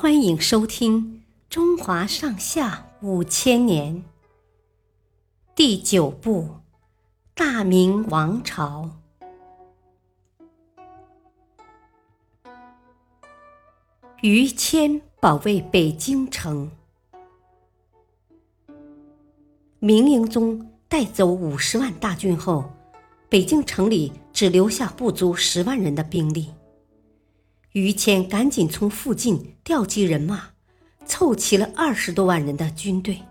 欢迎收听《中华上下五千年》第九部《大明王朝》。于谦保卫北京城，明英宗带走五十万大军后，北京城里只留下不足十万人的兵力。于谦赶紧从附近调集人马，凑齐了二十多万人的军队。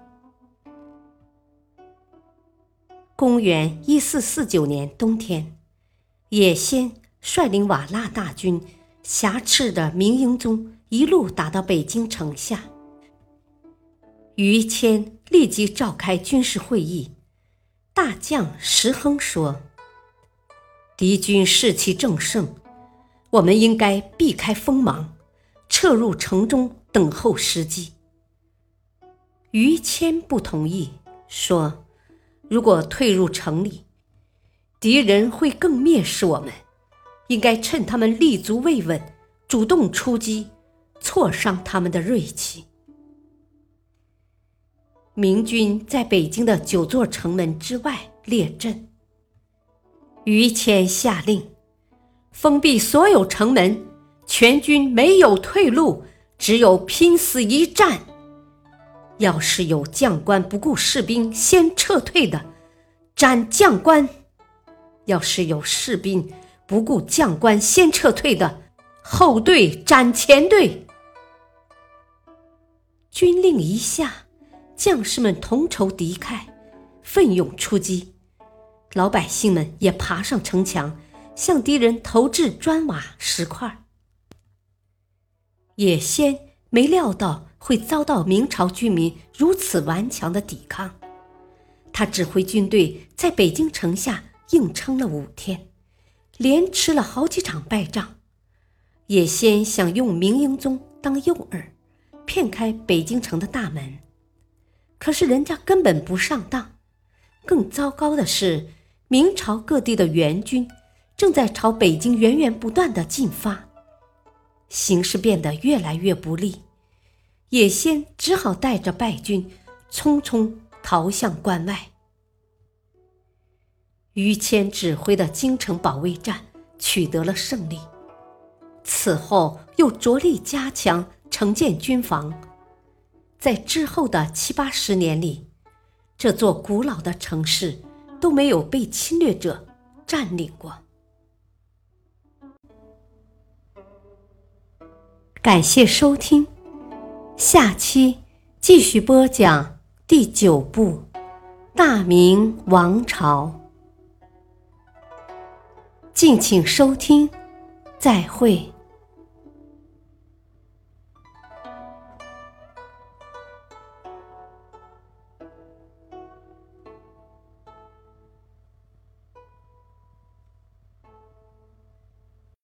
公元一四四九年冬天，也先率领瓦剌大军，挟持的明英宗一路打到北京城下。于谦立即召开军事会议，大将石亨说：“敌军士气正盛。”我们应该避开锋芒，撤入城中等候时机。于谦不同意，说：“如果退入城里，敌人会更蔑视我们，应该趁他们立足未稳，主动出击，挫伤他们的锐气。”明军在北京的九座城门之外列阵，于谦下令。封闭所有城门，全军没有退路，只有拼死一战。要是有将官不顾士兵先撤退的，斩将官；要是有士兵不顾将官先撤退的，后队斩前队。军令一下，将士们同仇敌忾，奋勇出击，老百姓们也爬上城墙。向敌人投掷砖瓦石块。也先没料到会遭到明朝居民如此顽强的抵抗，他指挥军队在北京城下硬撑了五天，连吃了好几场败仗。也先想用明英宗当诱饵，骗开北京城的大门，可是人家根本不上当。更糟糕的是，明朝各地的援军。正在朝北京源源不断的进发，形势变得越来越不利，也先只好带着败军匆匆逃向关外。于谦指挥的京城保卫战取得了胜利，此后又着力加强城建军防，在之后的七八十年里，这座古老的城市都没有被侵略者占领过。感谢收听，下期继续播讲第九部《大明王朝》，敬请收听，再会。